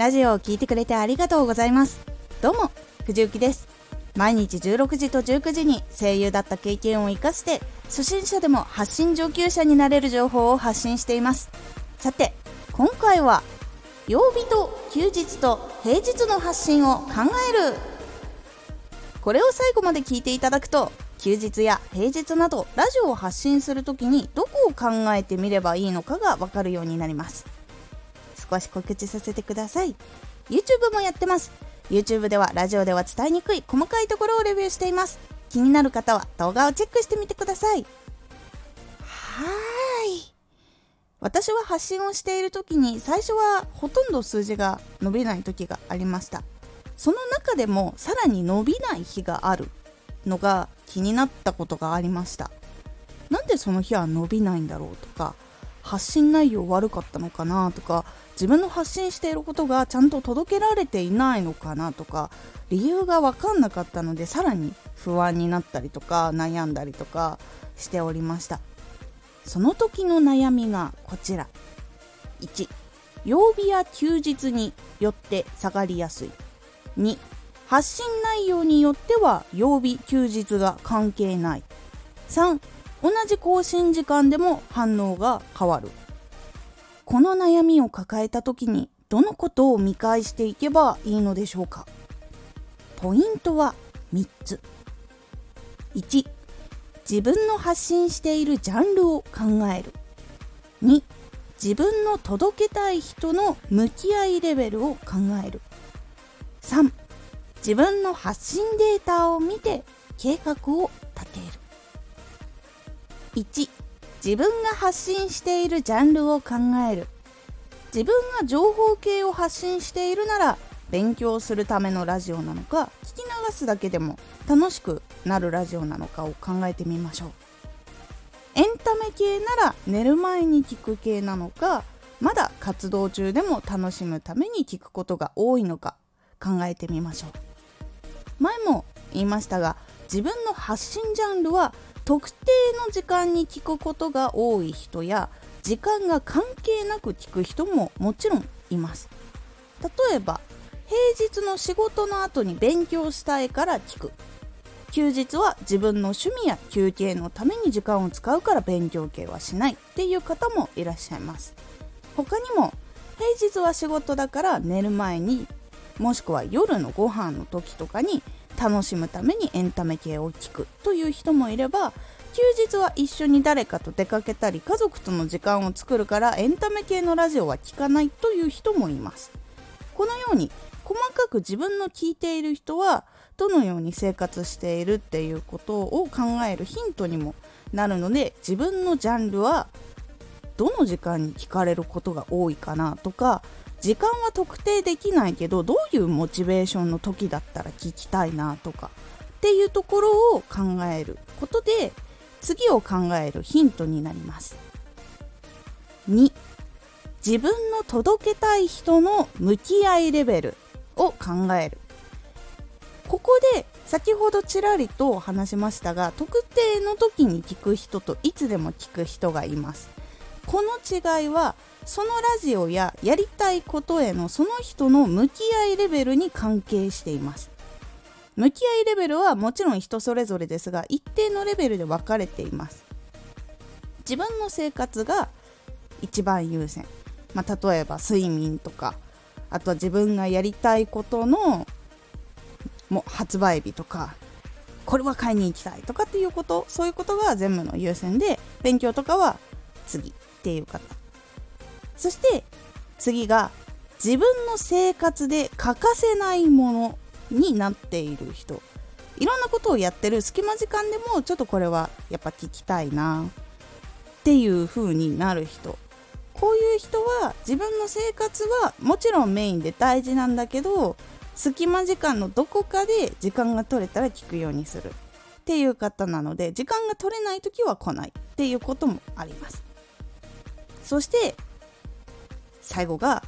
ラジオを聴いてくれてありがとうございます。どうも藤幸です。毎日16時と19時に声優だった経験を生かして初心者でも発信上級者になれる情報を発信しています。さて今回は曜日と休日と平日の発信を考える。これを最後まで聞いていただくと休日や平日などラジオを発信するときにどこを考えてみればいいのかがわかるようになります。少し告知させてください。YouTube もやってます。YouTube ではラジオでは伝えにくい細かいところをレビューしています。気になる方は動画をチェックしてみてください。はーい。私は発信をしている時に最初はほとんど数字が伸びない時がありました。その中でもさらに伸びない日があるのが気になったことがありました。なんでその日は伸びないんだろうとか発信内容悪かったのかなとか自分の発信していることがちゃんと届けられていないのかなとか理由が分かんなかったのでさらに不安になったりとか悩んだりとかしておりました。その時の悩みがこちら。1曜日や休日によって下がりやすい。2発信内容によっては曜日休日が関係ない。3同じ更新時間でも反応が変わる。この悩みを抱えた時にどのことを見返していけばいいのでしょうか。ポイントは3つ。1自分の発信しているジャンルを考える。2自分の届けたい人の向き合いレベルを考える。3自分の発信データを見て計画を立てる。1自分が発信しているジャンルを考える。自分が情報系を発信しているなら勉強するためのラジオなのか聞き流すだけでも楽しくなるラジオなのかを考えてみましょう。エンタメ系なら寝る前に聞く系なのかまだ活動中でも楽しむために聞くことが多いのか考えてみましょう。前も言いましたが自分の発信ジャンルは特定の時間に聞くことが多い人や時間が関係なく聞く人ももちろんいます。例えば平日の仕事の後に勉強したいから聞く。休日は自分の趣味や休憩のために時間を使うから勉強系はしない。っていう方もいらっしゃいます。他にも平日は仕事だから寝る前にもしくは夜のご飯の時とかに楽しむためにエンタメ系を聞くという人もいれば休日は一緒に誰かと出かけたり家族との時間を作るからエンタメ系のラジオは聞かないという人もいます。このように細かく自分の聞いている人はどのように生活しているっていうことを考えるヒントにもなるので自分のジャンルはどの時間に聞かれることが多いかなとか時間は特定できないけどどういうモチベーションの時だったら聞きたいなとかっていうところを考えることで次を考えるヒントになります。2自分の届けたい人の向き合いレベルを考える。ここで先ほどちらりと話しましたが特定の時に聞く人といつでも聞く人がいます。この違いはそのラジオややりたいことへのその人の向き合いレベルに関係しています。向き合いレベルはもちろん人それぞれですが一定のレベルで分かれています。自分の生活が一番優先、まあ、例えば睡眠とかあとは自分がやりたいことのも発売日とかこれは買いに行きたいとかっていうことそういうことが全部の優先で勉強とかは次っていう方そして次が自分の生活で欠かせないものになっている人。いろんなことをやってる。隙間時間でもちょっとこれはやっぱ聞きたいな。っていう風になる人。こういう人は自分の生活はもちろんメインで大事なんだけど隙間時間のどこかで時間が取れたら聞くようにする。っていう方なので時間が取れない時は来ない。っていうこともあります。そして最後が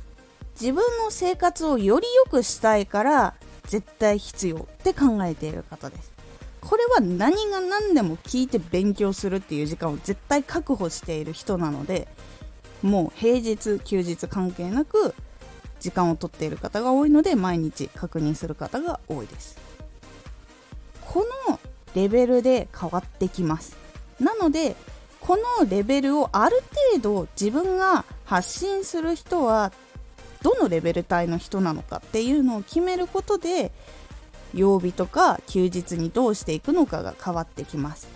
自分の生活をより良くしたいから絶対必要って考えている方です。これは何が何でも聞いて勉強するっていう時間を絶対確保している人なのでもう平日休日関係なく時間をとっている方が多いので毎日確認する方が多いです。このレベルで変わってきます。なのでこのレベルをある程度自分が発信する人はどのレベル帯の人なのかっていうのを決めることで曜日とか休日にどうしていくのかが変わってきます。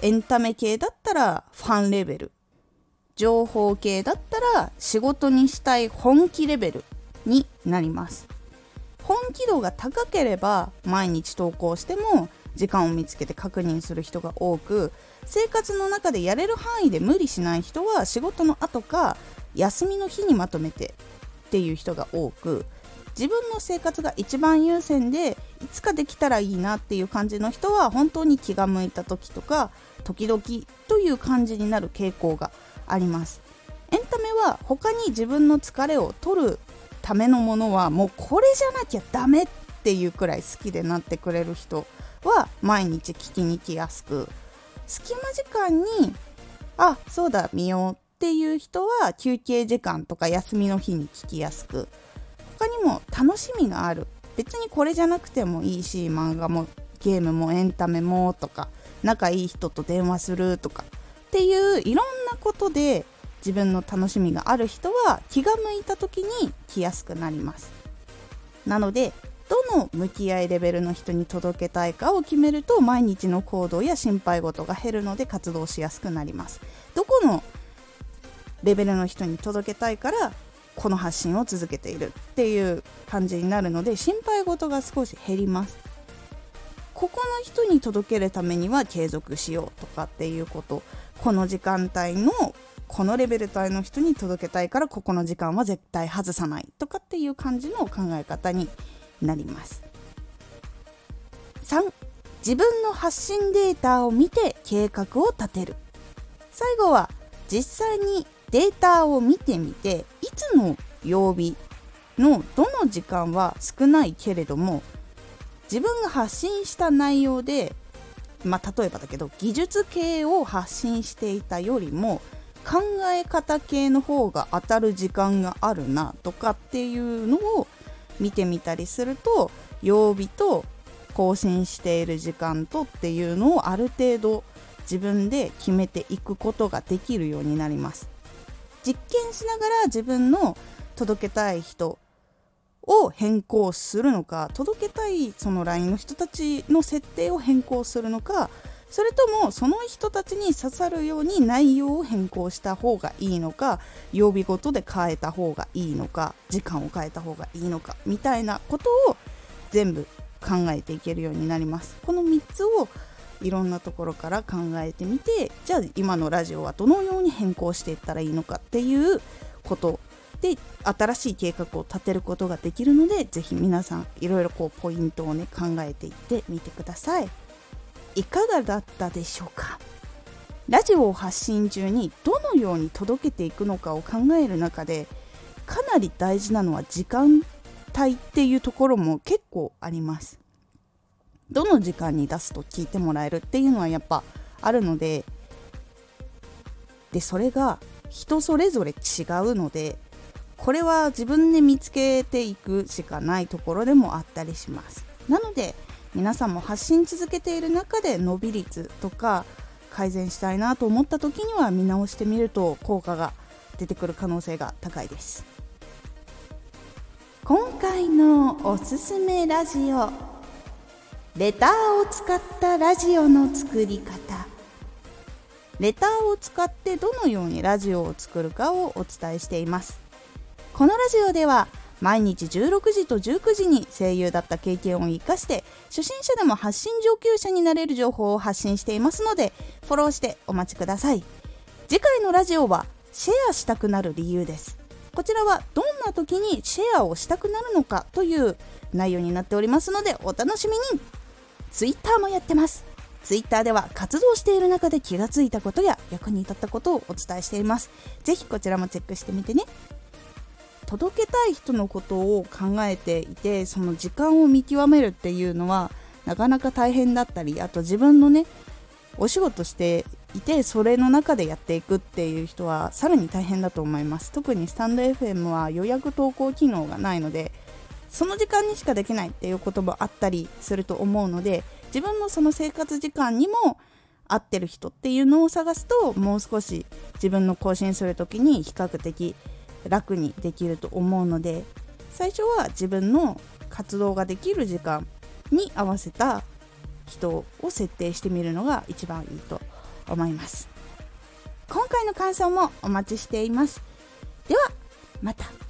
エンタメ系だったらファンレベル。情報系だったら仕事にしたい本気レベルになります。本気度が高ければ毎日投稿しても時間を見つけて確認する人が多く生活の中でやれる範囲で無理しない人は仕事の後か休みの日にまとめてっていう人が多く自分の生活が一番優先でいつかできたらいいなっていう感じの人は本当に気が向いた時とか時々という感じになる傾向があります。エンタメは他に自分の疲れを取るためのものはもうこれじゃなきゃダメっていうくらい好きでなってくれる人は毎日聞きに来やすく隙間時間にあそうだ見ようっていう人は休憩時間とか休みの日に聞きやすく他にも楽しみがある。別にこれじゃなくてもいいし漫画もゲームもエンタメもとか仲いい人と電話するとかっていういろんなことで自分の楽しみがある人は気が向いた時に来やすくなります。なのでどの向き合いレベルの人に届けたいかを決めると毎日の行動や心配事が減るので活動しやすくなります。どこのレベルの人に届けたいからこの発信を続けているっていう感じになるので心配事が少し減ります。ここの人に届けるためには継続しようとかっていうこと。この時間帯のこのレベル帯の人に届けたいからここの時間は絶対外さないとかっていう感じの考え方になります。3自分の発信データを見て計画を立てる。最後は実際にデータを見てみていつの曜日のどの時間は少ないけれども自分が発信した内容でまあ、例えばだけど技術系を発信していたよりも考え方系の方が当たる時間があるなとかっていうのを見てみたりすると曜日と更新している時間とっていうのをある程度自分で決めていくことができるようになります。実験しながら自分の届けたい人を変更するのか届けたいその LINE の人たちの設定を変更するのかそれともその人たちに刺さるように内容を変更した方がいいのか曜日ごとで変えた方がいいのか時間を変えた方がいいのかみたいなことを全部考えていけるようになります。この3つをいろんなところから考えてみてじゃあ今のラジオはどのように変更していったらいいのかっていうことで新しい計画を立てることができるのでぜひ皆さんいろいろこうポイントをね考えていってみてください。いかがだったでしょうか？ラジオを発信中にどのように届けていくのかを考える中でかなり大事なのは時間帯っていうところも結構あります。どの時間に出すと聞いてもらえるっていうのはやっぱあるのででそれが人それぞれ違うのでこれは自分で見つけていくしかないところでもあったりします。なので皆さんも発信続けている中で伸び率とか改善したいなと思った時には見直してみると効果が出てくる可能性が高いです。今回のおすすめラジオ。レターを使ったラジオの作り方。レターを使ってどのようにラジオを作るかをお伝えしています。このラジオでは毎日16時と19時に声優だった経験を生かして初心者でも発信上級者になれる情報を発信していますのでフォローしてお待ちください。次回のラジオはシェアしたくなる理由です。こちらはどんな時にシェアをしたくなるのかという内容になっておりますのでお楽しみに。Twitter もやってます。Twitter では活動している中で気がついたことや役に立ったことをお伝えしています。ぜひこちらもチェックしてみてね。届けたい人のことを考えていてその時間を見極めるっていうのはなかなか大変だったりあと自分のねお仕事していてそれの中でやっていくっていう人はさらに大変だと思います。特にスタンド FM は予約投稿機能がないのでその時間にしかできないっていうこともあったりすると思うので自分のその生活時間にも合ってる人っていうのを探すともう少し自分の更新する時に比較的楽にできると思うので最初は自分の活動ができる時間に合わせた人を設定してみるのが一番いいと思います。今回の感想もお待ちしています。ではまた。